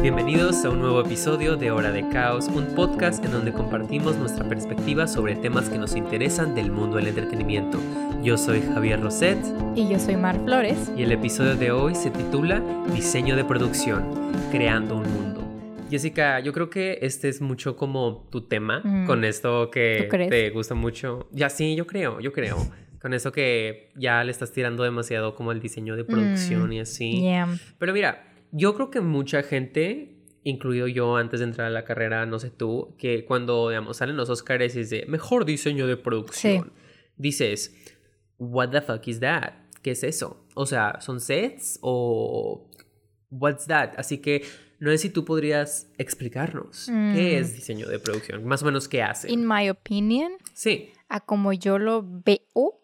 Bienvenidos a un nuevo episodio de Hora de Caos, un podcast en donde compartimos nuestra perspectiva sobre temas que nos interesan del mundo del entretenimiento. Yo soy Javier Roset. Y yo soy Mar Flores. Y el episodio de hoy se titula Diseño de producción, creando un mundo. Jessica, yo creo que este es mucho como tu tema, Mm. con esto que te gusta mucho. Ya sí, yo creo, yo creo. Con eso que ya le estás tirando demasiado como el diseño de producción Mm, y así. Yeah. Pero mira, yo creo que mucha gente, incluido yo antes de entrar a la carrera, no sé tú, que cuando, digamos, salen los Oscars y es de mejor diseño de producción, dices, what the fuck is that? ¿Qué es eso? O sea, ¿son sets o what's that? Así que no sé si tú podrías explicarnos qué Mm. es diseño de producción, más o menos qué hace. In my opinion, Sí, a como yo lo veo,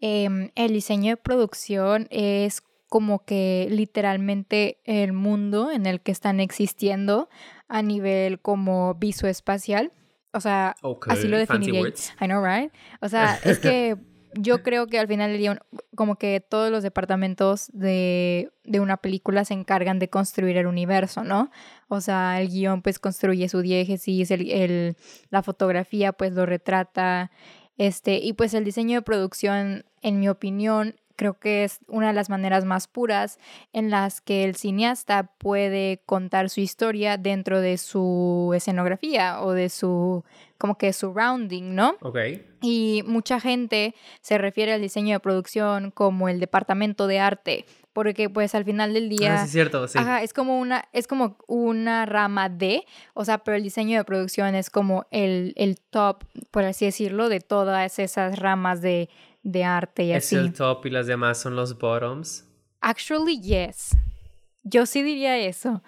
em, el diseño de producción es como que literalmente el mundo en el que están existiendo a nivel como visoespacial. O sea, así lo definiría. I know, right? O sea, es que yo creo que al final del día, como que todos los departamentos de, de una película se encargan de construir el universo, ¿no? O sea, el guion pues construye su diégesis, el, el- la fotografía pues lo retrata, este, y pues el diseño de producción, en mi opinión, creo que es una de las maneras más puras en las que el cineasta puede contar su historia dentro de su escenografía o de su, como que surrounding, ¿no? Ok. Y mucha gente se refiere al diseño de producción como el departamento de arte, porque pues al final del día... Ah, sí, es cierto, sí. Ajá, es como una, es como una rama de, o sea, pero el diseño de producción es como el, el top, por así decirlo, de todas esas ramas de, de arte y es así. el top y las demás son los bottoms. Actually, yes. Yo sí diría eso.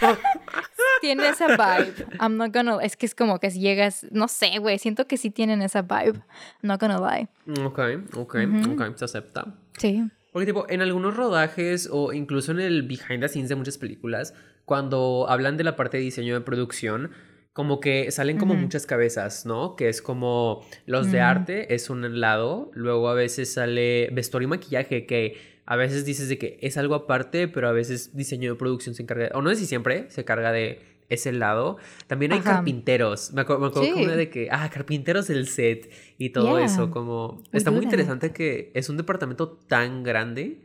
Tiene esa vibe. I'm not gonna. Es que es como que si llegas. No sé, güey. Siento que sí tienen esa vibe. I'm not gonna lie. Ok, ok, Ujú. ok, se acepta. Sí. Porque tipo, en algunos rodajes o incluso en el behind the scenes de muchas películas, cuando hablan de la parte de diseño de producción, como que salen como Ujú. muchas cabezas, ¿no? Que es como los de Ujú. arte es un lado, luego a veces sale vestuario y maquillaje, que a veces dices de que es algo aparte, pero a veces diseño de producción se encarga, o no sé si siempre se carga de ese lado. También hay Ajá. carpinteros. Me acuerdo, me acuerdo como Sí. una de que, ah, carpinteros del set y todo Yeah. eso, como... Está muy that. interesante que es un departamento tan grande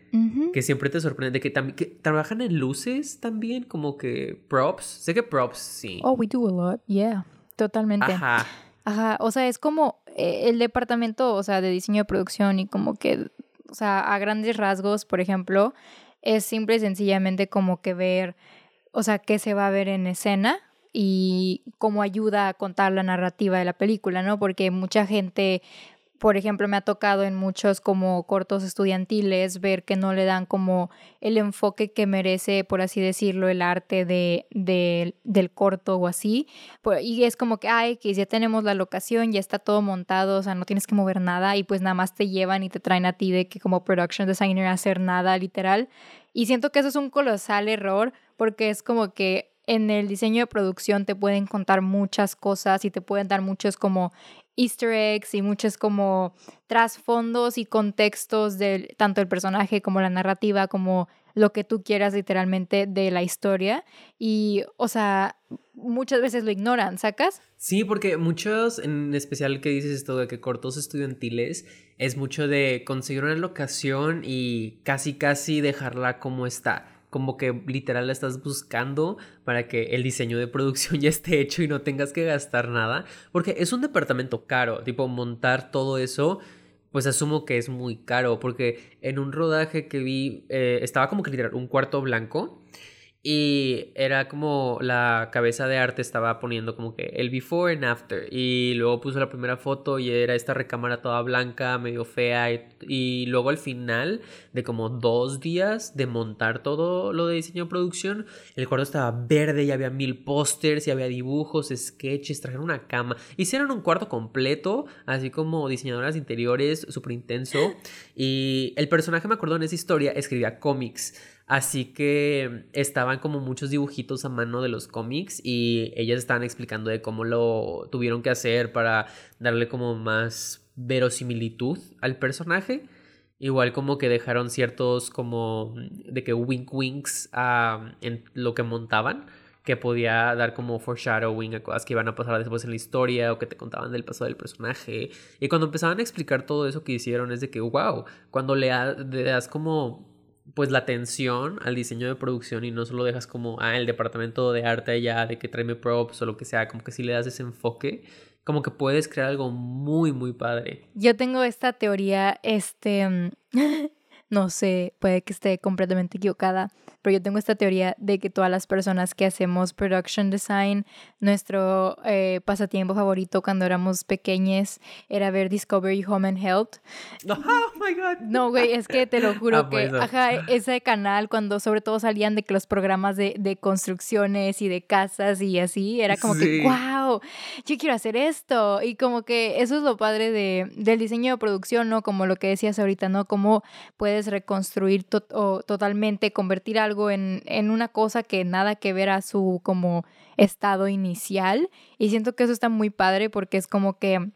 que siempre te sorprende de que que trabajan en luces también, como que props. Sé que props sí. Oh, we do a lot. Yeah. Totalmente. Ajá. Ajá, o sea, es como eh, el departamento, o sea, de diseño de producción y como que, o sea, a grandes rasgos, por ejemplo, es simple y sencillamente como que ver, o sea, qué se va a ver en escena y cómo ayuda a contar la narrativa de la película, ¿no? Porque mucha gente, por ejemplo, me ha tocado en muchos como cortos estudiantiles ver que no le dan como el enfoque que merece, por así decirlo, el arte de, de- del corto o así. Y es como que, ay, que ya tenemos la locación, ya está todo montado, o sea, no tienes que mover nada y pues nada más te llevan y te traen a ti de que como production designer hacer nada literal. Y siento que eso es un colosal error porque es como que en el diseño de producción te pueden contar muchas cosas y te pueden dar muchos como easter eggs y muchos como trasfondos y contextos de tanto el personaje como la narrativa como lo que tú quieras literalmente de la historia y o sea muchas veces lo ignoran sacas Sí, porque muchos, en especial que dices esto de que cortos estudiantiles, es mucho de conseguir una locación y casi casi dejarla como está. Como que literal la estás buscando para que el diseño de producción ya esté hecho y no tengas que gastar nada. Porque es un departamento caro, tipo montar todo eso, pues asumo que es muy caro. Porque en un rodaje que vi, eh, estaba como que literal un cuarto blanco. Y era como la cabeza de arte estaba poniendo como que el before and after. Y luego puso la primera foto y era esta recámara toda blanca, medio fea. Y, luego al final de como dos días de montar todo lo de diseño de producción, el cuarto estaba verde y había mil pósters y había dibujos, sketches, trajeron una cama. Hicieron un cuarto completo, así como diseñadoras interiores, súper intenso. Y el personaje, me acuerdo en esa historia, escribía cómics. Así que estaban como muchos dibujitos a mano de los cómics y ellas estaban explicando de cómo lo tuvieron que hacer para darle como más verosimilitud al personaje. Igual como que dejaron ciertos como de que wink winks a, en lo que montaban, que podía dar como foreshadowing a cosas que iban a pasar después en la historia o que te contaban del pasado del personaje. Y cuando empezaban a explicar todo eso que hicieron es de que, wow, cuando le das como pues la atención al diseño de producción y no solo dejas como, ah, el departamento de arte allá, de que tráeme props o lo que sea, como que si le das ese enfoque, como que puedes crear algo muy, muy padre. Yo tengo esta teoría, este, no sé, puede que esté completamente equivocada, pero yo tengo esta teoría de que todas las personas que hacemos production design, nuestro eh, pasatiempo favorito cuando éramos pequeños era ver Discovery Home and Health. Oh my God. No, güey, es que te lo juro ah, que, ajá, ese canal, cuando sobre todo salían de que los programas de, de construcciones y de casas y así, era como que, wow, yo quiero hacer esto. Y como que eso es lo padre de, del diseño de producción, ¿no? Como lo que decías ahorita, ¿no? Cómo puedes reconstruir o totalmente, convertir a algo en, en una cosa que nada que ver a su como estado inicial. Y siento que eso está muy padre porque es como que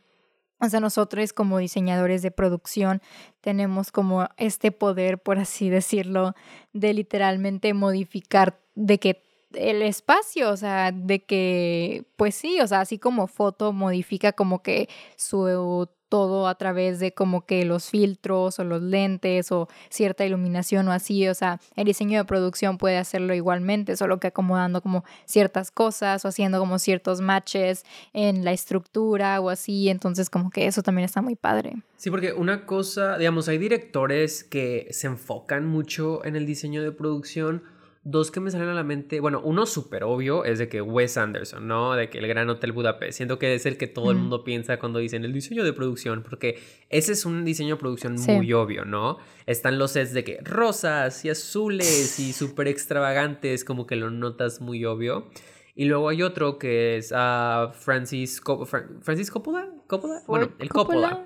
o sea, nosotros como diseñadores de producción tenemos como este poder, por así decirlo, de literalmente modificar de que el espacio, o sea, de que, pues sí, o sea, así como foto modifica como que su todo a través de como que los filtros o los lentes o cierta iluminación o así, o sea, el diseño de producción puede hacerlo igualmente, solo que acomodando como ciertas cosas o haciendo como ciertos matches en la estructura o así, entonces como que eso también está muy padre. Sí, porque una cosa, digamos, hay directores que se enfocan mucho en el diseño de producción, Dos que me salen a la mente, bueno, uno súper obvio es de que Wes Anderson, ¿no? De que el Gran Hotel Budapest. Siento que es el que todo el mundo piensa cuando dicen el diseño de producción, porque ese es un diseño de producción muy obvio, ¿no? Están los sets de que rosas y azules y súper extravagantes, como que lo notas muy obvio. Y luego hay otro que es a Francis, Francis Coppola. ¿Coppola? Bueno, el Coppola.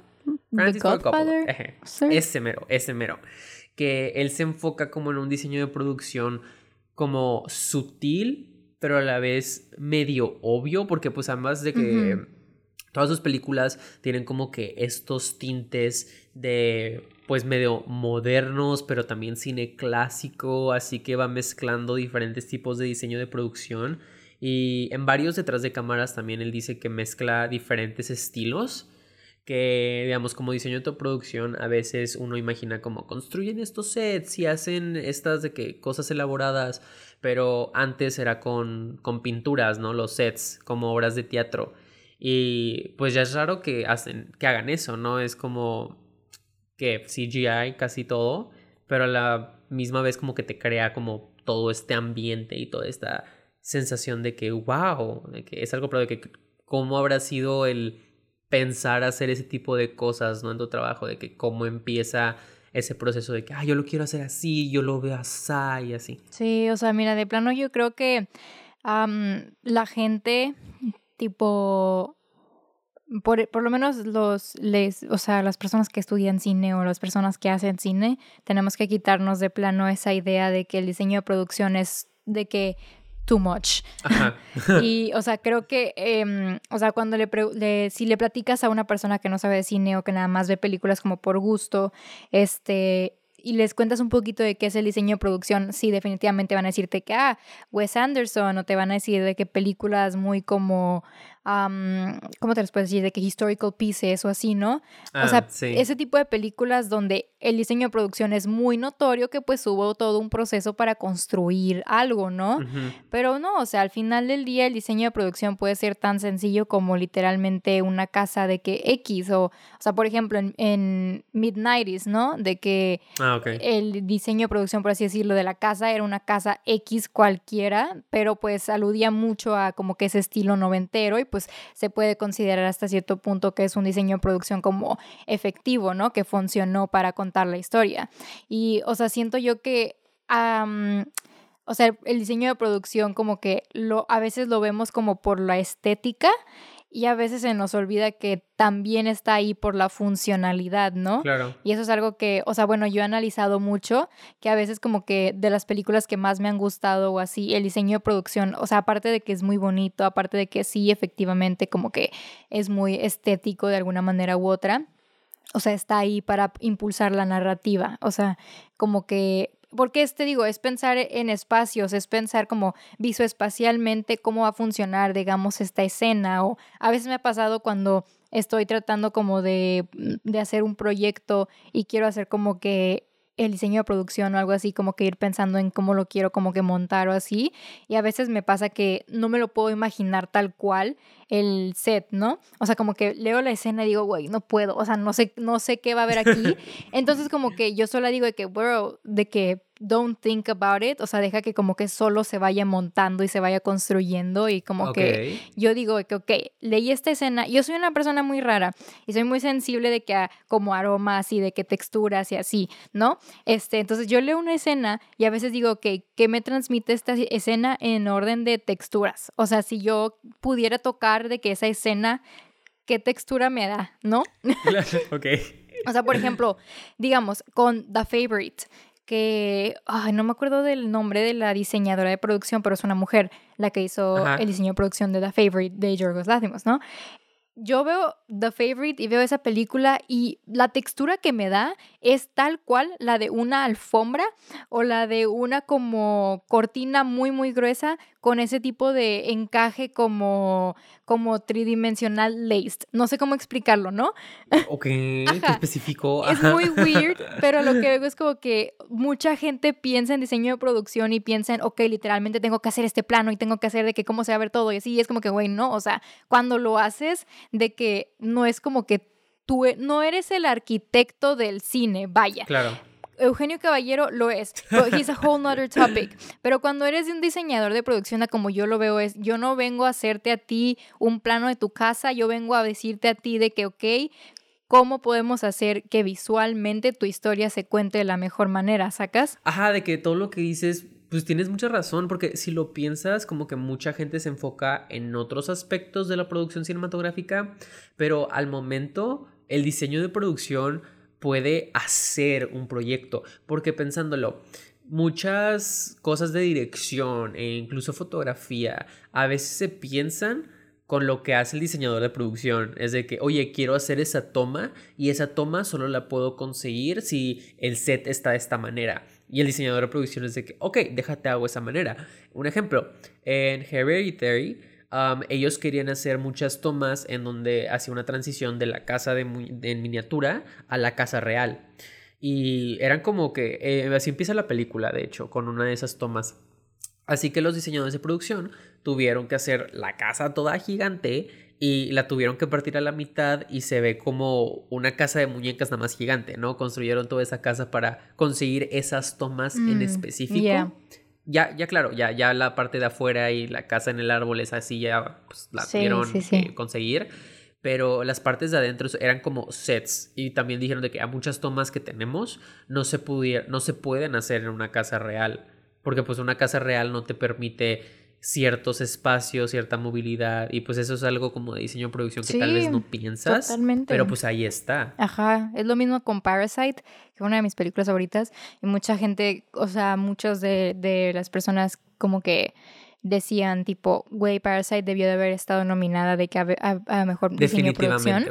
Francis Coppola. Ese mero, ese mero. Que él se enfoca como en un diseño de producción como sutil, pero a la vez medio obvio, porque pues además de que todas sus películas tienen como que estos tintes de pues medio modernos, pero también cine clásico, así que va mezclando diferentes tipos de diseño de producción. Y en varios detrás de cámaras también él dice que mezcla diferentes estilos que, digamos, como diseño de producción, a veces uno imagina como construyen estos sets y hacen estas de que cosas elaboradas, pero antes era con, con pinturas, ¿no? Los sets, como obras de teatro. Y pues ya es raro que, hacen, que hagan eso, ¿no? Es como que CGI casi todo, pero a la misma vez como que te crea como todo este ambiente y toda esta sensación de que, wow, de que es algo, pero de que cómo habrá sido el pensar hacer ese tipo de cosas, ¿no? En tu trabajo, de que cómo empieza ese proceso de que, ah, yo lo quiero hacer así, yo lo veo así y así. Sí, o sea, mira, de plano yo creo que la gente, tipo, por, por, lo menos los, les, o sea, las personas que estudian cine o las personas que hacen cine, tenemos que quitarnos de plano esa idea de que el diseño de producción es de que too much. y, o sea, creo que, em, o sea, cuando le, si le platicas a una persona que no sabe de cine o que nada más ve películas como por gusto, este, y les cuentas un poquito de qué es el diseño de producción, sí, definitivamente van a decirte que, ah, Wes Anderson, o te van a decir de qué películas muy como ¿cómo te les puedes decir? De que historical pieces o así, ¿no? o sea, ah, ese tipo de películas donde el diseño de producción es muy notorio que pues hubo todo un proceso para construir algo, ¿no? Pero no, o sea, al final del día el diseño de producción puede ser tan sencillo como literalmente una casa de que X o, o sea, por ejemplo, en, en Mid-90s, ¿no? De que ah, el diseño de producción, por así decirlo, de la casa era una casa X cualquiera, pero pues aludía mucho a como que ese estilo noventero y pues pues se puede considerar hasta cierto punto que es un diseño de producción como efectivo, ¿no? Que funcionó para contar la historia. Y, o sea, siento yo que... o sea, el diseño de producción como que lo, a veces lo vemos como por la estética y a veces se nos olvida que también está ahí por la funcionalidad, ¿no? Claro. Y eso es algo que, o sea, bueno, yo he analizado mucho, que a veces como que de las películas que más me han gustado o así, el diseño de producción, o sea, aparte de que es muy bonito, aparte de que sí, efectivamente, como que es muy estético de alguna manera u otra, o sea, está ahí para impulsar la narrativa. O sea, como que porque este digo, es pensar en espacios, es pensar como visoespacialmente cómo va a funcionar, digamos, esta escena. O a veces me ha pasado cuando estoy tratando como de, de hacer un proyecto y quiero hacer como que el diseño de producción o algo así, como que ir pensando en cómo lo quiero como que montar o así. Y a veces me pasa que no me lo puedo imaginar tal cual el set, ¿no? O sea, como que leo la escena y digo, güey, no puedo, o sea, no sé, no sé qué va a haber aquí. Entonces como que yo solo digo de que, bro, de que don't think about it, o sea, deja que como que solo se vaya montando y se vaya construyendo y como que yo digo que, ok, leí esta escena, yo soy una persona muy rara y soy muy sensible de que a, como aromas y de que texturas y así, ¿no? Este, entonces yo leo una escena y a veces digo, ok, ¿qué me transmite esta escena en orden de texturas? O sea, si yo pudiera tocar de que esa escena, ¿qué textura me da, no? ok. O sea, por ejemplo, digamos, con The Favorite, que, ay, no me acuerdo del nombre de la diseñadora de producción, pero es una mujer la que hizo el diseño de producción de The Favorite de Yorgos Látimos, ¿no? Yo veo The Favorite y veo esa película y la textura que me da es tal cual la de una alfombra o la de una como cortina muy muy gruesa con ese tipo de encaje como, como tridimensional laced. No sé cómo explicarlo, ¿no? Ok, qué específico. Es muy weird, pero lo que veo es como que mucha gente piensa en diseño de producción y piensa en, ok, literalmente tengo que hacer este plano y tengo que hacer de que cómo se va a ver todo y así. Y es como que, güey, no, o sea, cuando lo haces, de que no es como que tú e, no eres el arquitecto del cine, vaya. Claro. Eugenio Caballero lo es, but he's a whole nother topic. Pero cuando eres un diseñador de producción, como yo lo veo, es yo no vengo a hacerte a ti un plano de tu casa, yo vengo a decirte a ti de que, ok, ¿cómo podemos hacer que visualmente tu historia se cuente de la mejor manera? ¿Sacas? Ajá, de que todo lo que dices pues tienes mucha razón, porque si lo piensas, como que mucha gente se enfoca en otros aspectos de la producción cinematográfica, pero al momento el diseño de producción puede hacer un proyecto, porque pensándolo, muchas cosas de dirección e incluso fotografía a veces se piensan con lo que hace el diseñador de producción. Es de que, oye, quiero hacer esa toma y esa toma solo la puedo conseguir si el set está de esta manera. Y el diseñador de producción es de que, ok, déjate hago esa manera. Un ejemplo, en Hereditary ellos querían hacer muchas tomas en donde hacía una transición de la casa de, en miniatura a la casa real. Y eran como que, eh, así empieza la película, de hecho, con una de esas tomas. Así que los diseñadores de producción tuvieron que hacer la casa toda gigante y la tuvieron que partir a la mitad y se ve como una casa de muñecas nada más gigante, ¿no? Construyeron toda esa casa para conseguir esas tomas en mm, específico. Ya, ya claro, ya, ya la parte de afuera y la casa en el árbol, es así ya pues, la pudieron conseguir. Pero las partes de adentro eran como sets. Y también dijeron de que a muchas tomas que tenemos no se, pudiera, no se pueden hacer en una casa real. Porque pues una casa real no te permite ciertos espacios, cierta movilidad y pues eso es algo como de diseño producción que tal vez no piensas, totalmente. pero pues ahí está. Ajá, es lo mismo con Parasite, que es una de mis películas favoritas y mucha gente, o sea, muchos de, de las personas como que decían tipo, güey, Parasite debió de haber estado nominada de que a, mejor diseño producción.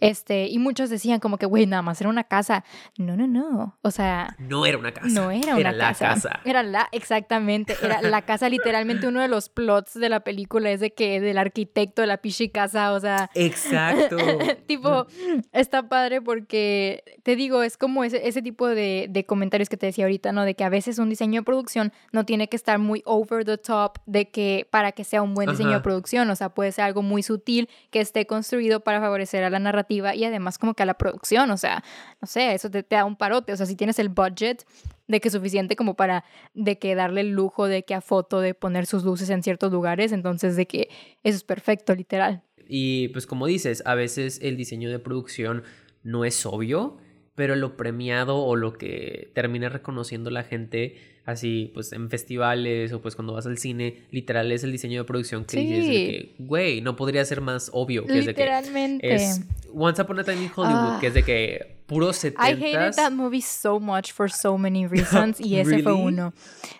Este, y muchos decían como que, güey, nada más era una casa. No, no, no. O sea, no era una casa. No era una era La casa. Era la, exactamente, era la casa literalmente uno de los plots de la película es de que del arquitecto de la pichi casa, o sea, Exacto. tipo, está padre porque te digo, es como ese, ese tipo de, de comentarios que te decía ahorita, ¿no? De que a veces un diseño de producción no tiene que estar muy over the top de que para que sea un buen diseño de producción, o sea, puede ser algo muy sutil que esté construido para favorecer a la narrativa y además como que a la producción, o sea, no sé, eso te, da un parote, o sea, si tienes el budget de que es suficiente como para de que darle el lujo de que a foto de poner sus luces en ciertos lugares, entonces de que eso es perfecto, literal. Y pues como dices, a veces el diseño de producción no es obvio, pero lo premiado o lo que termina reconociendo la gente así pues en festivales o pues cuando vas al cine, literal es el diseño de producción que dices de que, güey, no podría ser más obvio. Que Literalmente. Es, de que es Once Upon a Time in Hollywood, que es de ah. que puro 70 I hated that movie so much for so many reasons y ese fue uno.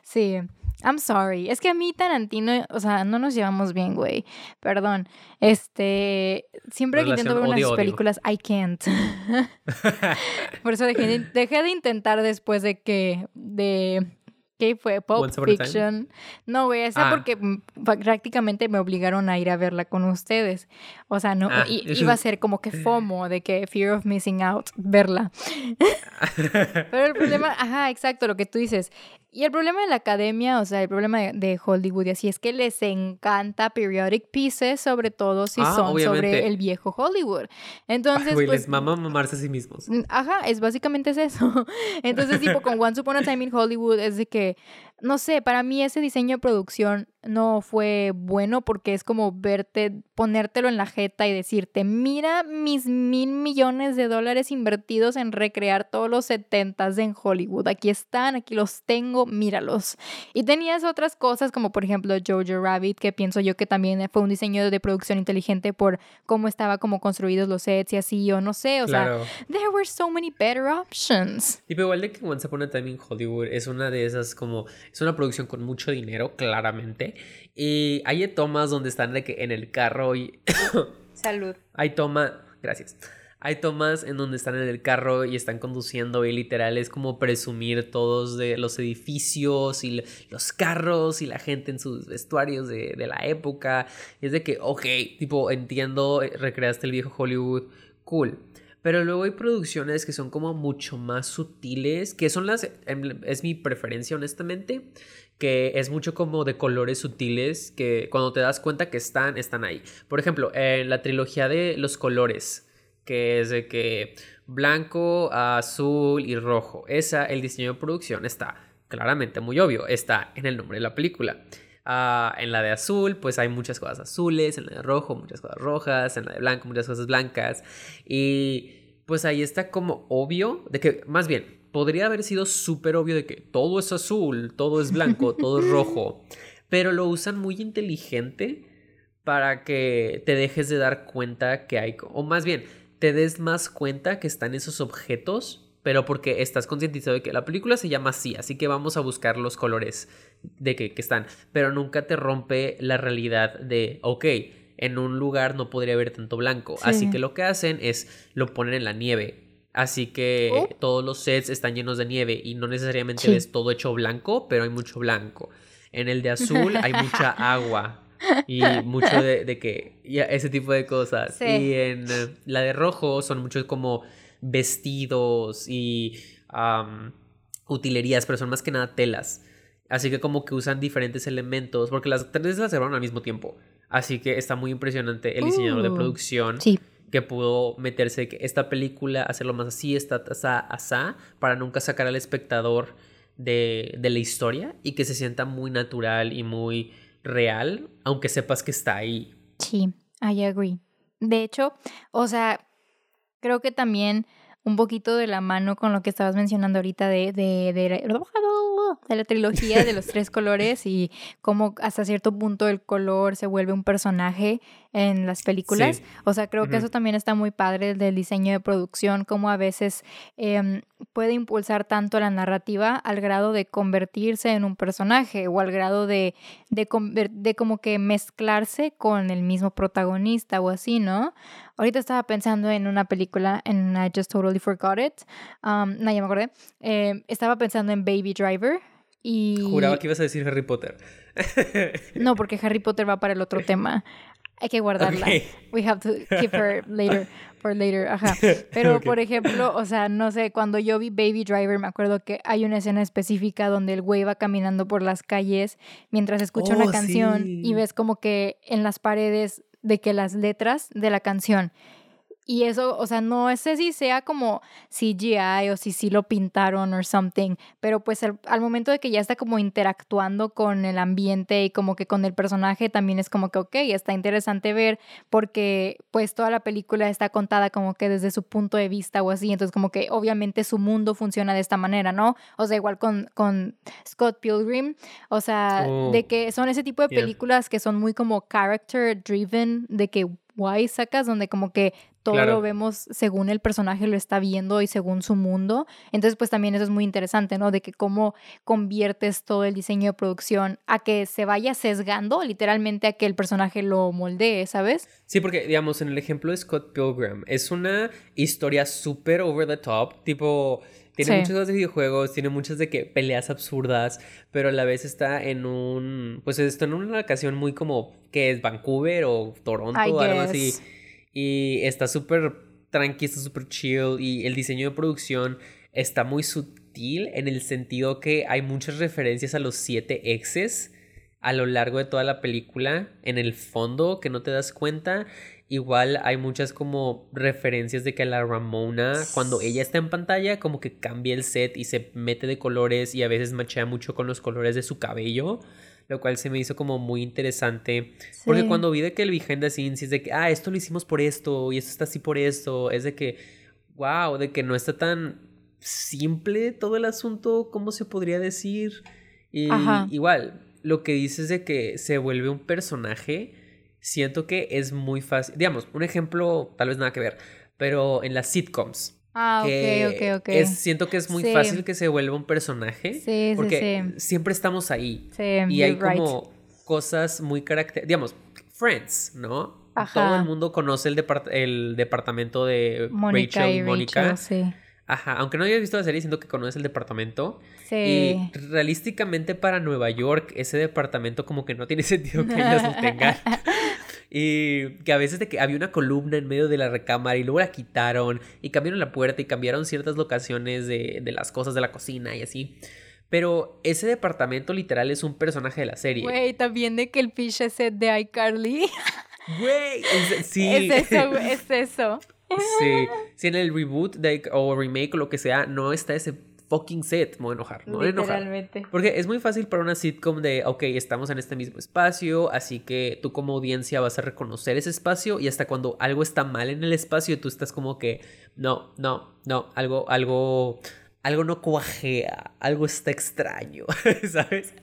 Sí. I'm sorry. Es que a mí Tarantino, o sea, no nos llevamos bien, güey. Perdón. Este, siempre que intento ver unas películas, I can't. Por eso dejé dejé de intentar después de que, de ¿Qué fue? Pop Fiction. No, güey, esa ah. porque prácticamente me obligaron a ir a verla con ustedes. O sea, no, ah, iba a ser como que FOMO, de que Fear of Missing Out, verla. Pero el problema, ajá, exacto, lo que tú dices. Y el problema de la academia, o sea, el problema de, Hollywood y así es que les encanta periodic pieces, sobre todo si ah, son sobre el viejo Hollywood. Entonces, pues, les mama mamarse a sí mismos. Ajá, es básicamente es eso. Entonces, tipo, con Once Upon a Time in Hollywood es de que no sé, para mí ese diseño de producción no fue bueno porque es como verte, ponértelo en la jeta y decirte, mira mis mil millones de dólares invertidos en recrear todos los setentas en Hollywood. Aquí están, aquí los tengo, míralos. Y tenías otras cosas como por ejemplo Jojo Rabbit, que pienso yo que también fue un diseño de producción inteligente por cómo estaba como construidos los sets y así, o no sé, o sea, there were so many better options. Y igual de que Once Upon a Time in Hollywood es una de esas como, es una producción con mucho dinero, claramente. Y hay tomas donde están de que en el carro y... Salud. Hay tomas... Gracias. Hay tomas en donde están en el carro y están conduciendo y literal es como presumir todos de los edificios y los carros y la gente en sus vestuarios de, de la época. Y es de que, ok, tipo, entiendo, eh, recreaste el viejo Hollywood, cool. Pero luego hay producciones que son como mucho más sutiles, que son las, em, es mi preferencia honestamente, que es mucho como de colores sutiles, que cuando te das cuenta que están, están ahí. Por ejemplo, en la trilogía de los colores, que es de que blanco, azul y rojo, esa, el diseño de producción está claramente muy obvio, está en el nombre de la película. Ah, en la de azul, pues hay muchas cosas azules, en la de rojo, muchas cosas rojas, en la de blanco, muchas cosas blancas. Y pues ahí está como obvio, de que, más bien, podría haber sido súper obvio de que todo es azul, todo es blanco, todo es rojo. Pero lo usan muy inteligente para que te dejes de dar cuenta que hay, o más bien, te des más cuenta que están esos objetos pero porque estás concientizado de que la película se llama así, así que vamos a buscar los colores de que, están, pero nunca te rompe la realidad de, ok, en un lugar no podría haber tanto blanco, así que lo que hacen es lo ponen en la nieve. Así que oh. todos los sets están llenos de nieve y no necesariamente ves todo hecho blanco, pero hay mucho blanco. En el de azul hay mucha agua y mucho de, que ese tipo de cosas. Y en la de rojo son muchos como vestidos y utilerías, pero son más que nada telas. Así que como que usan diferentes elementos, porque las tres las grabaron al mismo tiempo. Así que está muy impresionante el diseñador de uh, producción. Que pudo meterse que esta película, hacerlo más así, esta, asá, asá, para nunca sacar al espectador de, de la historia y que se sienta muy natural y muy real, aunque sepas que está ahí. Sí, I agree. De hecho, o sea, creo que también un poquito de la mano con lo que estabas mencionando ahorita de, de, de, de, la trilogía de los tres colores y cómo hasta cierto punto el color se vuelve un personaje en las películas. O sea, creo que eso también está muy padre del diseño de producción, como a veces em, puede impulsar tanto la narrativa al grado de convertirse en un personaje o al grado de, de, de como que mezclarse con el mismo protagonista o así, ¿no? Ahorita estaba pensando en una película, en I Just Totally Forgot It. Um, no, ya me acordé. Em, estaba pensando en Baby Driver. Y... Juraba que ibas a decir Harry Potter. no, porque Harry Potter va para el otro tema. Hay que guardarla. We have to keep her later, for later, ajá. Pero, por ejemplo, o sea, no sé, cuando yo vi Baby Driver, me acuerdo que hay una escena específica donde el güey va caminando por las calles mientras escucha una oh, canción y ves como que en las paredes de que las letras de la canción y eso, o sea, no sé si sea como CGI o si sí lo pintaron o something, pero pues al momento de que ya está como interactuando con el ambiente y como que con el personaje también es como que, ok, está interesante ver porque pues toda la película está contada como que desde su punto de vista o así, entonces como que obviamente su mundo funciona de esta manera, ¿no? O sea, igual con, con Scott Pilgrim, o sea, de oh. que son ese tipo de películas que son muy como character driven, de que guay sacas, donde como que todo lo vemos según el personaje lo está viendo y según su mundo. Entonces, pues también eso es muy interesante, ¿no? De que cómo conviertes todo el diseño de producción a que se vaya sesgando, literalmente a que el personaje lo moldee, ¿sabes? Sí, porque, digamos, en el ejemplo de Scott Pilgrim, es una historia súper over the top, tipo... Tiene muchos juegos de videojuegos, tiene muchas de que peleas absurdas, pero a la vez está en un, pues está en una locación muy como que es Vancouver o Toronto o algo así. Y está súper tranqui, está súper chill. Y el diseño de producción está muy sutil en el sentido que hay muchas referencias a los siete exes a lo largo de toda la película. En el fondo, que no te das cuenta. Igual hay muchas como referencias de que la Ramona, cuando ella está en pantalla, como que cambia el set y se mete de colores y a veces machea mucho con los colores de su cabello lo cual se me hizo como muy interesante. Porque cuando vi de que el behind the scenes es de que, ah, esto lo hicimos por esto y esto está así por esto, es de que, wow, de que no está tan simple todo el asunto, ¿cómo se podría decir? Y igual, lo que dices de que se vuelve un personaje, siento que es muy fácil. Digamos, un ejemplo, tal vez nada que ver, pero en las sitcoms. Ah, ok, ok, ok. siento que es muy fácil que se vuelva un personaje. Sí, porque sí, siempre estamos ahí. Sí, y hay como cosas muy características. Digamos, Friends, ¿no? Todo el mundo conoce el, el departamento de Rachel y Mónica. Sí. Ajá, aunque no haya visto la serie, siento que conoce el departamento. Sí. Y realísticamente para Nueva York, ese departamento como que no tiene sentido que ellas lo tengan. Y que a veces de que había una columna en medio de la recámara y luego la quitaron y cambiaron la puerta y cambiaron ciertas locaciones de, de las cosas de la cocina y así. Pero ese departamento literal es un personaje de la serie. Güey, también de que el fish es de iCarly. Güey, sí. Es eso, es eso. Sí, si en el reboot de, o remake o lo que sea no está ese fucking set. Me voy a enojar, me voy a enojar. Porque es muy fácil para una sitcom de, ok, estamos en este mismo espacio, así que tú como audiencia vas a reconocer ese espacio y hasta cuando algo está mal en el espacio, tú estás como que, no, no, no, algo, algo algo no cuajea, algo está extraño, ¿sabes?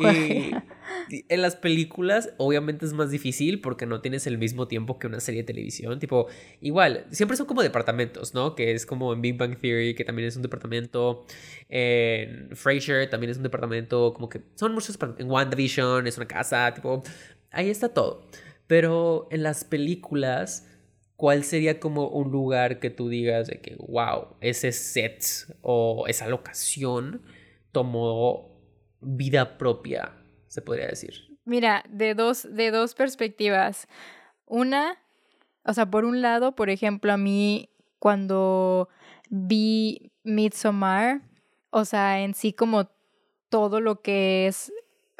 y, en las películas obviamente es más difícil porque no tienes el mismo tiempo que una serie de televisión, tipo, igual, siempre son como departamentos, ¿no? Que es como en Big Bang Theory, que también es un departamento, en Frasier también es un departamento, como que son muchos, en WandaVision es una casa, tipo, ahí está todo. Pero en las películas ¿cuál sería como un lugar que tú digas de que, wow, ese set o esa locación tomó vida propia, se podría decir? Mira, de dos, de dos perspectivas. Una, o sea, por un lado, por ejemplo, a mí cuando vi Midsommar, o sea, en sí como todo lo que es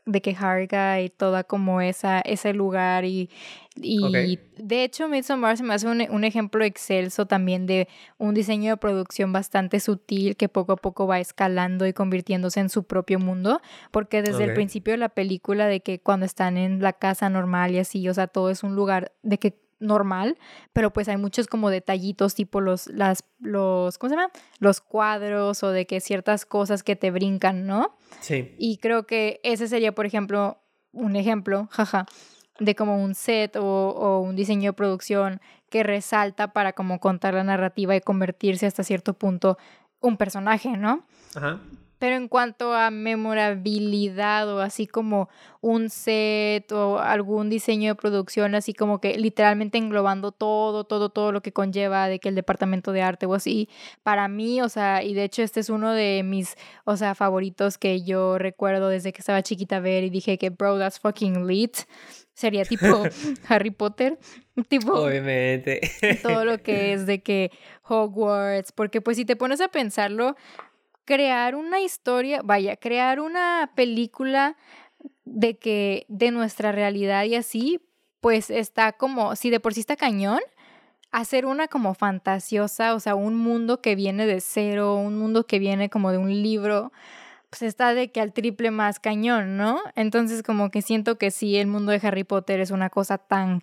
de que Harga y toda como esa, ese lugar y, y de hecho Midsommar se me hace un, ejemplo excelso también de un diseño de producción bastante sutil que poco a poco va escalando y convirtiéndose en su propio mundo, porque desde el principio de la película de que cuando están en la casa normal y así, o sea, todo es un lugar de que normal, pero pues hay muchos como detallitos tipo los, las, los, ¿cómo se llama? Los cuadros o de que ciertas cosas que te brincan, ¿no? Sí. Y creo que ese sería, por ejemplo, un ejemplo, jaja, de como un set o, o un diseño de producción que resalta para como contar la narrativa y convertirse hasta cierto punto un personaje, ¿no? Ajá. Pero en cuanto a memorabilidad o así como un set o algún diseño de producción, así como que literalmente englobando todo, todo, todo lo que conlleva de que el departamento de arte o así, para mí, o sea, y de hecho este es uno de mis, o sea, favoritos que yo recuerdo desde que estaba chiquita a ver y dije que, bro, that's fucking lit. Sería tipo Harry Potter, tipo... Obviamente. Todo lo que es de que Hogwarts, porque pues si te pones a pensarlo, crear una historia, vaya, crear una película de que de nuestra realidad y así, pues está como, si de por sí está cañón, hacer una como fantasiosa, o sea, un mundo que viene de cero, un mundo que viene como de un libro, pues está de que al triple más cañón, ¿no? Entonces como que siento que sí, el mundo de Harry Potter es una cosa tan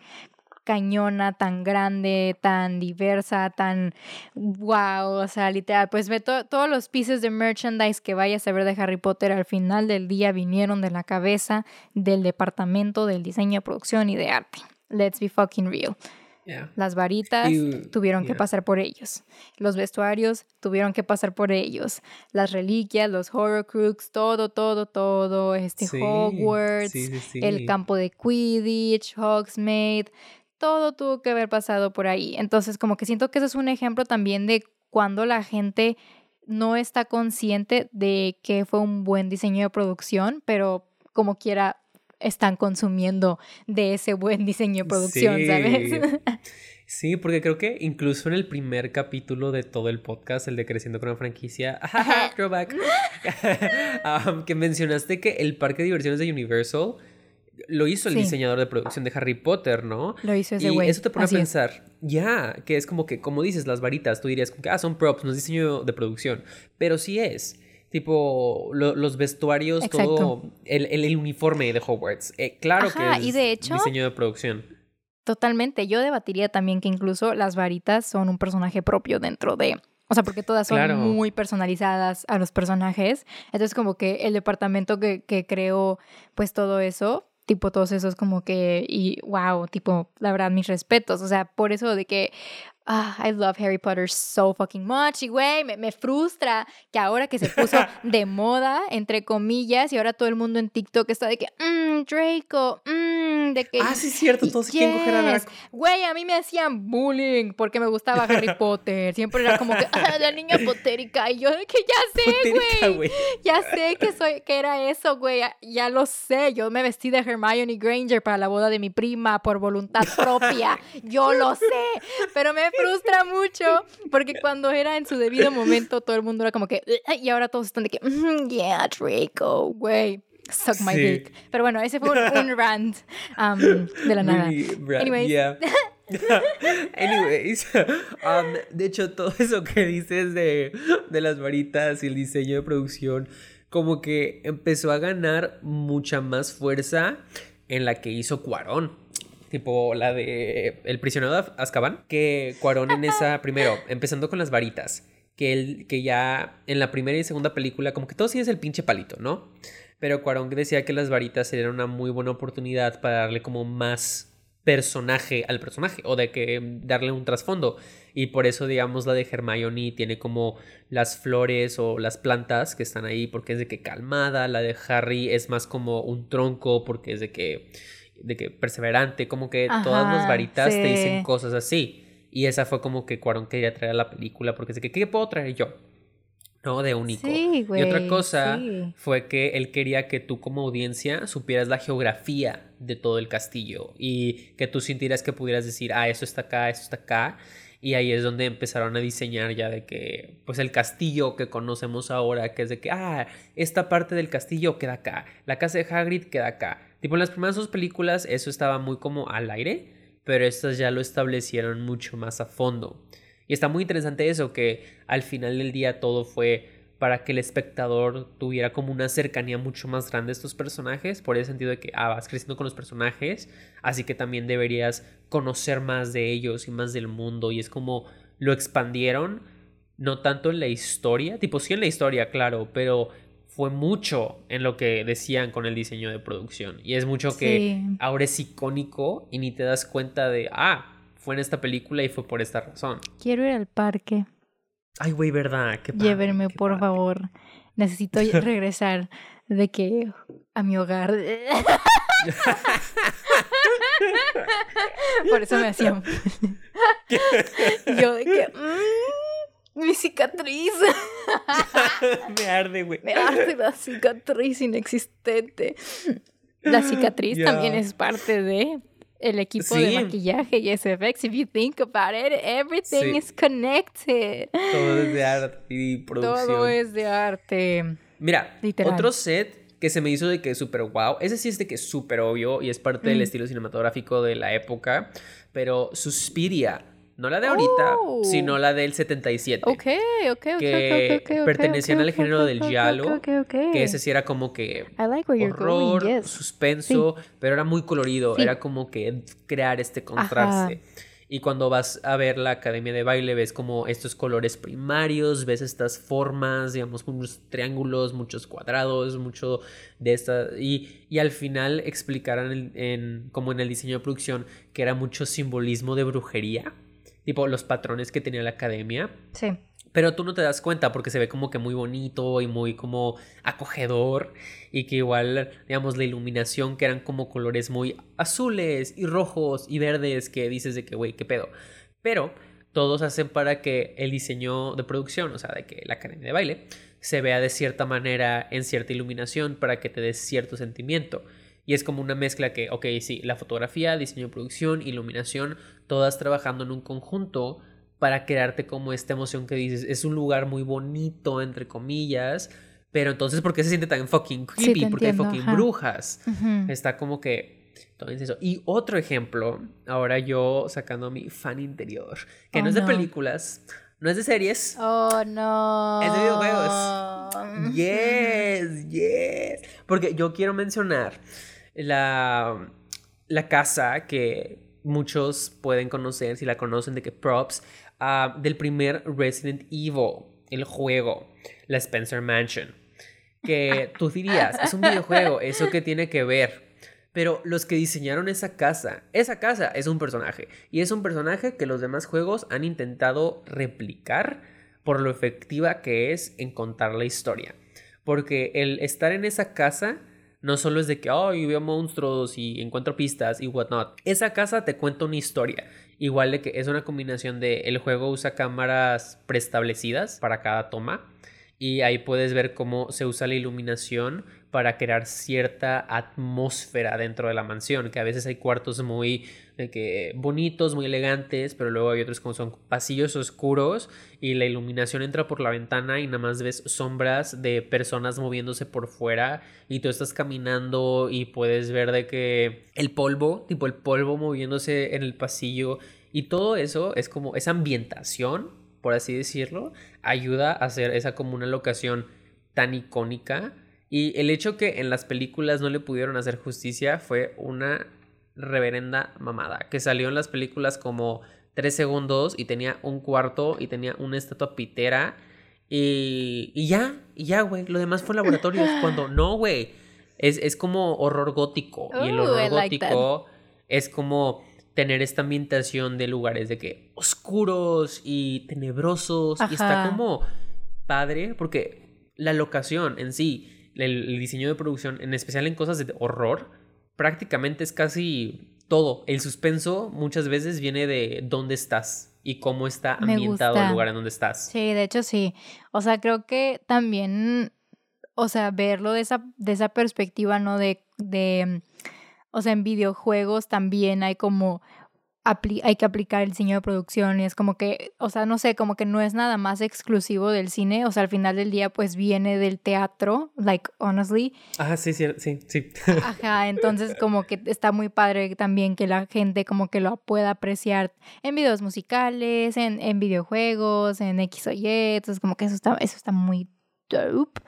cañona, tan grande, tan diversa, tan wow, o sea, literal, pues ve todos los pieces de merchandise que vayas a ver de Harry Potter al final del día vinieron de la cabeza del departamento del diseño producción y de arte. Let's be fucking real. Las varitas tuvieron que pasar por ellos. Los vestuarios tuvieron que pasar por ellos. Las reliquias, los horrocrux, todo, todo, todo. Este Hogwarts, el campo de Quidditch, Hogsmeade, todo tuvo que haber pasado por ahí. Entonces, como que siento que ese es un ejemplo también de cuando la gente no está consciente de que fue un buen diseño de producción, pero como quiera están consumiendo de ese buen diseño de producción, ¿sabes? Sí, porque creo que incluso en el primer capítulo de todo el podcast, el de Creciendo con la franquicia, throwback, um, que mencionaste que el parque de diversiones de Universal lo hizo el diseñador de producción de Harry Potter, ¿no? Lo hizo ese güey. Y eso te pone a pensar, ya, que es como que, como dices, las varitas, tú dirías como que, ah, son props, no es diseño de producción, pero sí es. Tipo, los vestuarios, todo, el, el, uniforme de Hogwarts. Eh, claro que es y de hecho, diseño de producción. Totalmente. Yo debatiría también que incluso las varitas son un personaje propio dentro de. O sea, porque todas son muy personalizadas a los personajes. Entonces, como que el departamento que, que creó, pues todo eso, tipo todos esos como que, y wow, tipo, la verdad, mis respetos. O sea, por eso de que Ah, I love Harry Potter so fucking much. Y güey, me, me, frustra que ahora que se puso de moda, entre comillas, y ahora todo el mundo en TikTok está de que, mmm, Draco, mmm, de que. Ah, sí, es cierto, todos yes. quieren coger a Draco. Güey, a mí me hacían bullying porque me gustaba Harry Potter. Siempre era como que, ah, la niña potérica. Y yo de que ya sé, güey. Ya sé que, soy, que era eso, güey. Ya, lo sé. Yo me vestí de Hermione Granger para la boda de mi prima por voluntad propia. yo lo sé. Pero me frustra mucho porque cuando era en su debido momento todo el mundo era como que y ahora todos están de que mm, yeah Draco güey suck my dick. Pero bueno ese fue un, rant um, de la nada. Anyways. yeah. Anyways, um, de hecho, todo eso que dices de, de las varitas y el diseño de producción, como que empezó a ganar mucha más fuerza en la que hizo Cuarón. Tipo la de El prisionero de Azkaban, que Cuarón en esa, primero, empezando con las varitas, que, él, que ya en la primera y segunda película, como que todo sí es el pinche palito, ¿no? Pero Cuarón decía que las varitas eran una muy buena oportunidad para darle como más personaje al personaje o de que darle un trasfondo y por eso digamos la de Hermione tiene como las flores o las plantas que están ahí porque es de que calmada la de Harry es más como un tronco porque es de que de que perseverante, como que todas las varitas te dicen cosas así. Y esa fue como que Cuarón quería traer a la película, porque dice que, ¿qué puedo traer yo? ¿No? De único. y otra cosa fue que él quería que tú como audiencia supieras la geografía de todo el castillo y que tú sintieras que pudieras decir, ah, eso está acá, eso está acá. Y ahí es donde empezaron a diseñar ya de que, pues el castillo que conocemos ahora, que es de que, ah, esta parte del castillo queda acá, la casa de Hagrid queda acá, Tipo, en las primeras dos películas eso estaba muy como al aire, pero estas ya lo establecieron mucho más a fondo. Y está muy interesante eso, que al final del día todo fue para que el espectador tuviera como una cercanía mucho más grande a estos personajes, por el sentido de que ah, vas creciendo con los personajes, así que también deberías conocer más de ellos y más del mundo, y es como lo expandieron, no tanto en la historia, tipo sí en la historia, claro, pero fue mucho en lo que decían con el diseño de producción. Y es mucho que ahora es icónico y ni te das cuenta de, ah, fue en esta película y fue por esta razón. Quiero ir al parque. Ay, güey, ¿verdad? Qué Llévenme, por favor. Necesito regresar de que a mi hogar. por eso me hacían. Yo de que. Mm, mi cicatriz. me arde, güey. Me arde la cicatriz inexistente. La cicatriz también es parte de el equipo de maquillaje y SFX. If you think about it, everything is connected. Todo es de arte y producción. Todo es de arte. Mira, otro set que se me hizo de que es súper wow. Ese sí es de que es súper obvio y es parte del mm. estilo cinematográfico de la época. Pero Suspiria no la de ahorita, sino la del 77. Ok, ok, ok. Que pertenecían al género del giallo. Que ese sí era como que horror, suspenso, pero era muy colorido. Era como que crear este contraste. Y cuando vas a ver la academia de baile, ves como estos colores primarios, ves estas formas, digamos, muchos triángulos, muchos cuadrados, mucho de estas. Y, y al final explicaron en, como en el diseño de producción que era mucho simbolismo de brujería, tipo los patrones que tenía la academia. Sí. Pero tú no te das cuenta porque se ve como que muy bonito y muy como acogedor y que igual, digamos, la iluminación que eran como colores muy azules y rojos y verdes que dices de que, güey, qué pedo. Pero todos hacen para que el diseño de producción, o sea, de que la academia de baile, se vea de cierta manera en cierta iluminación para que te dé cierto sentimiento. Y es como una mezcla que, ok, sí, la fotografía, diseño de producción, iluminación, todas trabajando en un conjunto para crearte como esta emoción que dices, es un lugar muy bonito, entre comillas, pero entonces, ¿por qué se siente tan fucking creepy? Porque hay fucking brujas. Está como que todo eso. Y otro ejemplo, ahora yo sacando mi fan interior, que no oh, es de películas, no es de series. Oh, no. Es de videojuegos. Yes, yes. Porque yo quiero mencionar la, la casa que muchos pueden conocer, si la conocen, de que Props Ah, del primer Resident Evil, el juego, la Spencer Mansion. Que tú dirías, es un videojuego, ¿eso que tiene que ver? Pero los que diseñaron esa casa, esa casa es un personaje. Y es un personaje que los demás juegos han intentado replicar por lo efectiva que es en contar la historia. Porque el estar en esa casa no solo es de que, ay, veo monstruos y encuentro pistas y whatnot. Esa casa te cuenta una historia. Igual de que es una combinación de el juego usa cámaras preestablecidas para cada toma y ahí puedes ver cómo se usa la iluminación para crear cierta atmósfera dentro de la mansión, que a veces hay cuartos muy que, bonitos, muy elegantes, pero luego hay otros como son pasillos oscuros y la iluminación entra por la ventana y nada más ves sombras de personas moviéndose por fuera y tú estás caminando y puedes ver de que el polvo, tipo el polvo moviéndose en el pasillo y todo eso es como esa ambientación por así decirlo, ayuda a hacer esa como una locación tan icónica. Y el hecho que en las películas no le pudieron hacer justicia fue una reverenda mamada. Que salió en las películas como tres segundos y tenía un cuarto y tenía una estatua pitera. Y, y ya, y ya, güey. Lo demás fue laboratorio. Cuando no, güey. Es, es, como horror gótico. y el horror gótico es como tener esta ambientación de lugares de que oscuros y tenebrosos y está como padre porque la locación en sí, el, diseño de producción, en especial en cosas de horror, prácticamente es casi todo. El suspenso muchas veces viene de dónde estás y cómo está ambientado el lugar en donde estás. Sí, de hecho sí. O sea, creo que también, o sea, verlo de esa, de esa perspectiva, ¿no? De, de o sea, en videojuegos también hay como hay que aplicar el diseño de producción y es como que, o sea, no sé, como que no es nada más exclusivo del cine, o sea, al final del día pues viene del teatro, like, honestly. Ajá, sí, sí, sí, sí. Ajá, entonces como que está muy padre también que la gente como que lo pueda apreciar en videos musicales, en, en videojuegos, en X o Y, entonces como que eso está, eso está muy dope.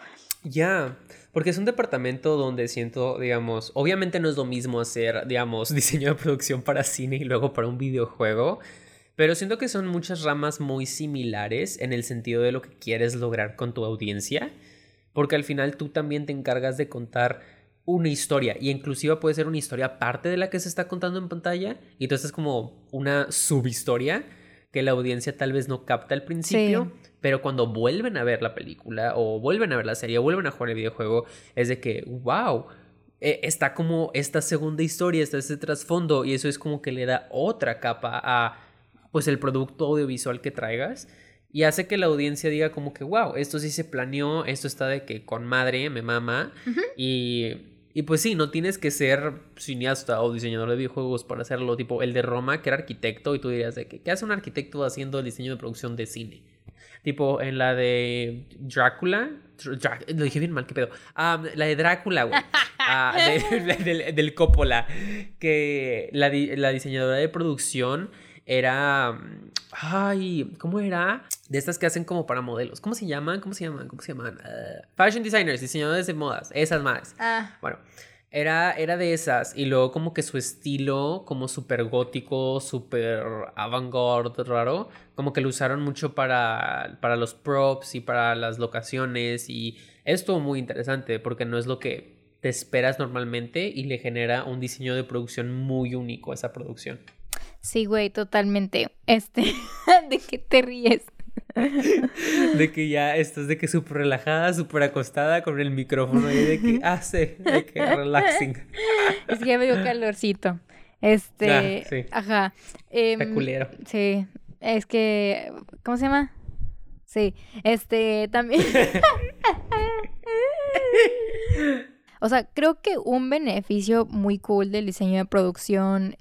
Ya. Porque es un departamento donde siento, digamos, obviamente no es lo mismo hacer, digamos, diseño de producción para cine y luego para un videojuego, pero siento que son muchas ramas muy similares en el sentido de lo que quieres lograr con tu audiencia, porque al final tú también te encargas de contar una historia y inclusive puede ser una historia aparte de la que se está contando en pantalla y entonces es como una subhistoria que la audiencia tal vez no capta al principio, pero cuando vuelven a ver la película o vuelven a ver la serie o vuelven a jugar el videojuego, es de que, wow, e, está como esta segunda historia, está ese trasfondo y eso es como que le da otra capa a pues el producto audiovisual que traigas y hace que la audiencia diga como que, wow, esto sí se planeó, esto está de que con madre me mama y y pues sí, no tienes que ser cineasta o diseñador de videojuegos para hacerlo. Tipo, el de Roma, que era arquitecto, y tú dirías de que, ¿qué hace un arquitecto haciendo el diseño de producción de cine? Tipo, en la de Drácula. lo dije bien mal, qué pedo. la de Drácula, güey. Ah, del, del, Coppola. Que la, la diseñadora de producción era. Ay, ¿cómo era? De estas que hacen como para modelos. ¿Cómo se llaman? ¿Cómo se llaman? ¿Cómo se llaman? Ah, fashion designers, diseñadores de modas. Esas más. Ah. Bueno, Era, era de esas. Y luego como que su estilo, como súper gótico, súper avant-garde, raro, como que lo usaron mucho para, para los props y para las locaciones. Y estuvo muy interesante porque no es lo que te esperas normalmente y le genera un diseño de producción muy único a esa producción. Sí, güey, totalmente. Este, ¿de qué te ríes? de que ya estás de que súper relajada, súper acostada con el micrófono y de que hace, ah, de que relaxing. Es que ya me dio calorcito. Este, ah, sí. ajá. Eh, culero. Sí, es que, ¿cómo se llama? Sí, este, también. O sea, creo que un beneficio muy cool del diseño de producción,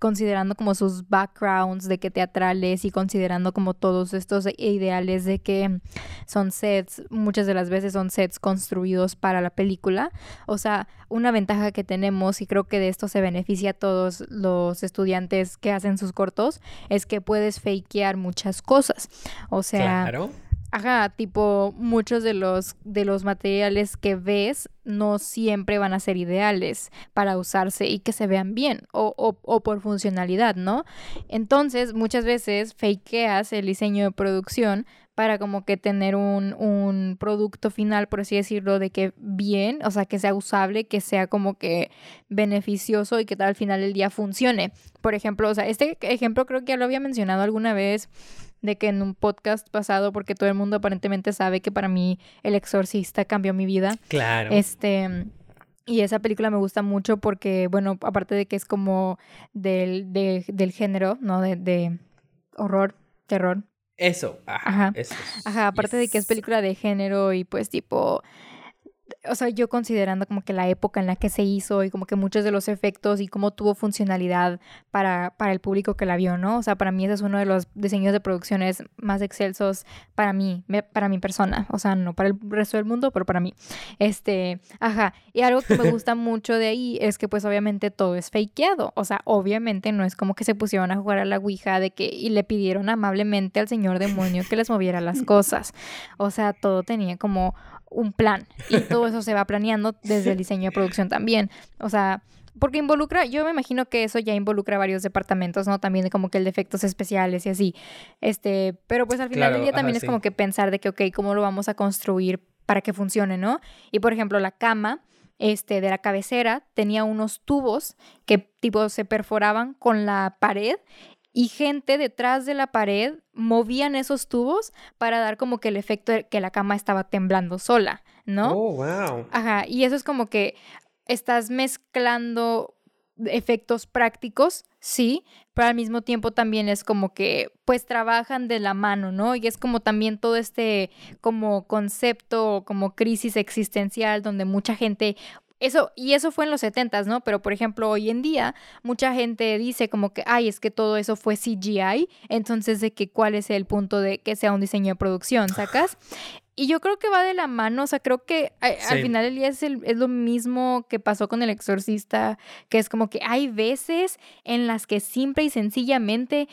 considerando como sus backgrounds de que teatrales y considerando como todos estos ideales de que son sets, muchas de las veces son sets construidos para la película. O sea, una ventaja que tenemos, y creo que de esto se beneficia a todos los estudiantes que hacen sus cortos, es que puedes fakear muchas cosas. O sea, claro Ajá, tipo, muchos de los, de los materiales que ves no siempre van a ser ideales para usarse y que se vean bien o, o, o por funcionalidad, ¿no? Entonces, muchas veces fakeas el diseño de producción para como que tener un, un, producto final, por así decirlo, de que bien, o sea, que sea usable, que sea como que beneficioso y que al final del día funcione. Por ejemplo, o sea, este ejemplo creo que ya lo había mencionado alguna vez de que en un podcast pasado, porque todo el mundo aparentemente sabe que para mí El Exorcista cambió mi vida. Claro. Este. Y esa película me gusta mucho porque, bueno, aparte de que es como del, del género, ¿no? De, de horror, terror. Eso, ajá. Eso. Ajá, aparte de que es película de género y pues tipo o sea, yo considerando como que la época en la que se hizo y como que muchos de los efectos y cómo tuvo funcionalidad para, para el público que la vio, ¿no? O sea, para mí ese es uno de los diseños de producciones más excelsos para mí, para mi persona, o sea, no para el resto del mundo, pero para mí. Este, ajá, y algo que me gusta mucho de ahí es que pues obviamente todo es fakeado, o sea, obviamente no es como que se pusieron a jugar a la Ouija de que y le pidieron amablemente al señor demonio que les moviera las cosas. O sea, todo tenía como un plan y todo eso se va planeando desde el diseño de producción también. O sea, porque involucra, yo me imagino que eso ya involucra varios departamentos, ¿no? También como que el de efectos especiales y así. Este, pero pues al final del día también es como que pensar de que, ok, ¿cómo lo vamos a construir para que funcione, ¿no? Y por ejemplo, la cama este, de la cabecera tenía unos tubos que tipo se perforaban con la pared y gente detrás de la pared movían esos tubos para dar como que el efecto de que la cama estaba temblando sola, ¿no? Oh, wow. Ajá, y eso es como que estás mezclando efectos prácticos, sí, pero al mismo tiempo también es como que pues trabajan de la mano, ¿no? Y es como también todo este como concepto, como crisis existencial donde mucha gente eso, y eso fue en los 70, ¿no? Pero por ejemplo, hoy en día, mucha gente dice como que, ay, es que todo eso fue CGI, entonces de que cuál es el punto de que sea un diseño de producción, ¿sacas? Y yo creo que va de la mano, o sea, creo que al final del día es, es lo mismo que pasó con el exorcista, que es como que hay veces en las que simple y sencillamente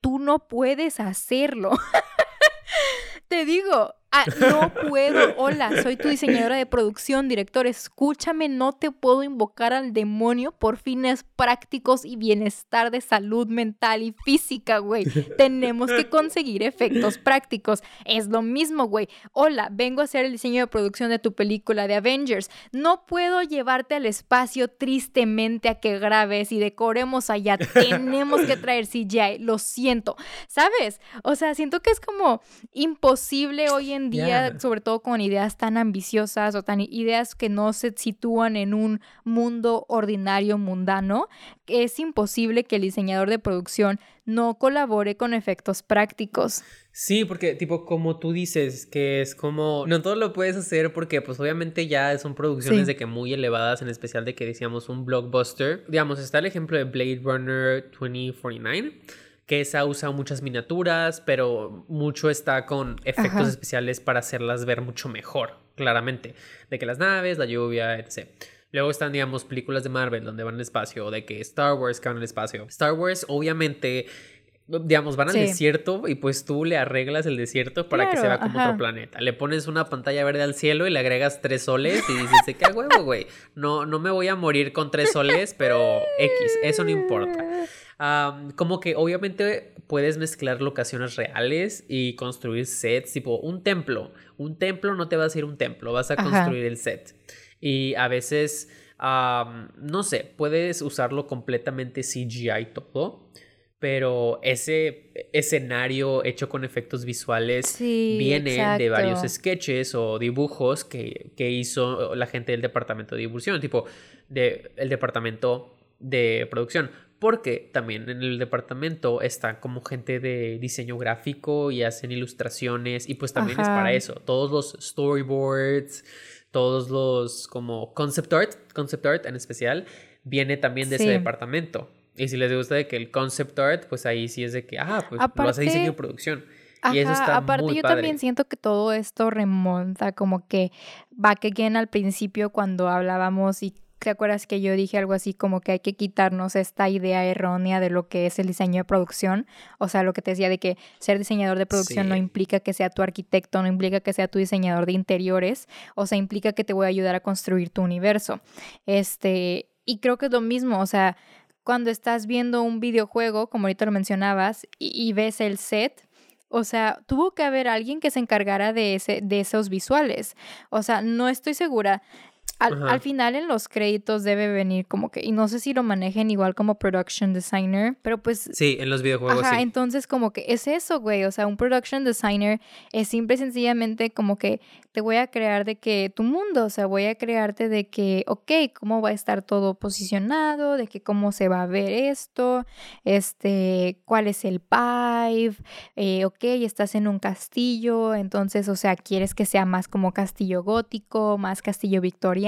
tú no puedes hacerlo. Te digo, Ah, no puedo. Hola, soy tu diseñadora de producción, director. Escúchame, no te puedo invocar al demonio por fines prácticos y bienestar de salud mental y física, güey. Tenemos que conseguir efectos prácticos. Es lo mismo, güey. Hola, vengo a hacer el diseño de producción de tu película de Avengers. No puedo llevarte al espacio tristemente a que grabes y decoremos allá. Tenemos que traer CGI. Lo siento. ¿Sabes? O sea, siento que es como imposible hoy en día, sobre todo con ideas tan ambiciosas o tan ideas que no se sitúan en un mundo ordinario, mundano, es imposible que el diseñador de producción no colabore con efectos prácticos. Sí, porque tipo como tú dices, que es como, no todo lo puedes hacer porque pues obviamente ya son producciones de que muy elevadas, en especial de que decíamos un blockbuster. Digamos, está el ejemplo de Blade Runner 2049 que esa usa muchas miniaturas, pero mucho está con efectos especiales para hacerlas ver mucho mejor, claramente. De que las naves, la lluvia, etc. Luego están, digamos, películas de Marvel donde van al espacio, de que Star Wars que van al espacio. Star Wars, obviamente, digamos, van al desierto y pues tú le arreglas el desierto para que se vea como otro planeta. Le pones una pantalla verde al cielo y le agregas tres soles y dices, ¿qué huevo, güey? No, no me voy a morir con tres soles, pero X, eso no importa. Como que obviamente puedes mezclar locaciones reales y construir sets, tipo un templo. Un templo no te vas a ir un templo, vas a construir el set. Y a veces, no sé, puedes usarlo completamente CGI todo pero ese escenario hecho con efectos visuales viene de varios sketches o dibujos que, hizo la gente del departamento de difusión, tipo de, el departamento de producción. Porque también en el departamento está como gente de diseño gráfico y hacen ilustraciones y pues también es para eso. Todos los storyboards, todos los como concept art, concept art en especial, viene también de ese departamento. Y si les gusta de que el concept art, pues ahí sí es de que, ah, pues lo hace diseño y producción. y eso está aparte yo también siento que todo esto remonta como que back again al principio cuando hablábamos y ¿Te acuerdas que yo dije algo así como que hay que quitarnos esta idea errónea de lo que es el diseño de producción? O sea, lo que te decía de que ser diseñador de producción no implica que sea tu arquitecto, no implica que sea tu diseñador de interiores, o sea, implica que te voy a ayudar a construir tu universo. Este, y creo que es lo mismo, o sea, cuando estás viendo un videojuego, como ahorita lo mencionabas, y, ves el set, o sea, tuvo que haber alguien que se encargara de, ese, de esos visuales. O sea, no estoy segura. Al, final en los créditos debe venir como que, y no sé si lo manejen igual como production designer, pero pues... Sí, en los videojuegos. Ajá, entonces como que es eso, güey, o sea, un production designer es simple y sencillamente como que te voy a crear de que tu mundo, o sea, voy a crearte de que, ok, cómo va a estar todo posicionado, de que cómo se va a ver esto, este, cuál es el pipe, eh, ok, estás en un castillo, entonces, o sea, quieres que sea más como castillo gótico, más castillo victoriano,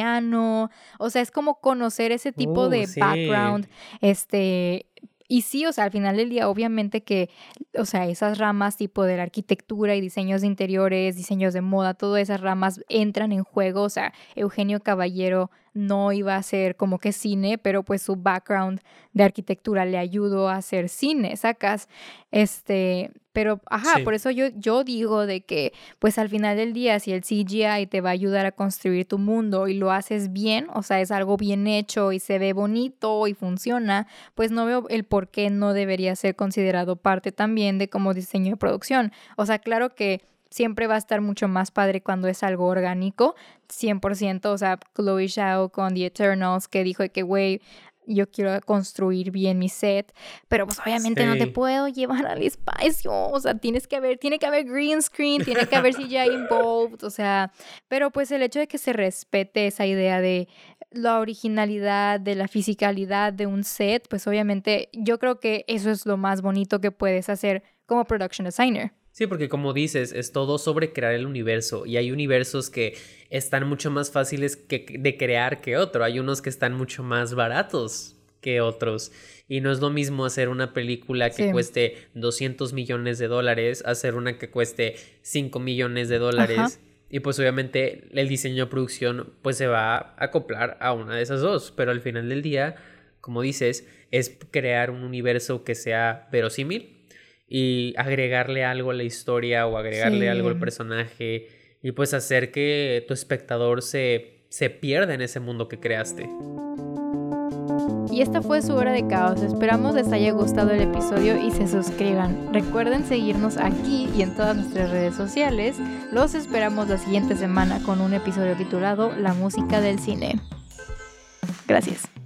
o sea, es como conocer ese tipo de uh, background, este, y sí, o sea, al final del día, obviamente que, o sea, esas ramas tipo de la arquitectura y diseños de interiores, diseños de moda, todas esas ramas entran en juego. O sea, Eugenio Caballero no iba a hacer como que cine, pero pues su background de arquitectura le ayudó a hacer cine, sacas. Este, pero, ajá, por eso yo, yo digo de que, pues al final del día, si el CGI te va a ayudar a construir tu mundo y lo haces bien, o sea, es algo bien hecho y se ve bonito y funciona, pues no veo el por qué no debería ser considerado parte también de como diseño de producción. O sea, claro que siempre va a estar mucho más padre cuando es algo orgánico, 100%, o sea, Chloe Zhao con The Eternals que dijo que, güey, yo quiero construir bien mi set, pero pues obviamente no te puedo llevar al espacio, o sea, tienes que haber, tiene que haber green screen, tiene que haber CGI involved, o sea, pero pues el hecho de que se respete esa idea de la originalidad, de la fisicalidad de un set, pues obviamente yo creo que eso es lo más bonito que puedes hacer como production designer. Sí, porque como dices, es todo sobre crear el universo y hay universos que están mucho más fáciles que, de crear que otro, hay unos que están mucho más baratos que otros y no es lo mismo hacer una película que cueste 200 millones de dólares, hacer una que cueste 5 millones de dólares. Y pues obviamente el diseño de producción pues se va a acoplar a una de esas dos, pero al final del día, como dices, es crear un universo que sea verosímil y agregarle algo a la historia o agregarle algo al personaje y pues hacer que tu espectador se, se pierda en ese mundo que creaste. Y esta fue su hora de caos. Esperamos les haya gustado el episodio y se suscriban. Recuerden seguirnos aquí y en todas nuestras redes sociales. Los esperamos la siguiente semana con un episodio titulado La música del cine. Gracias.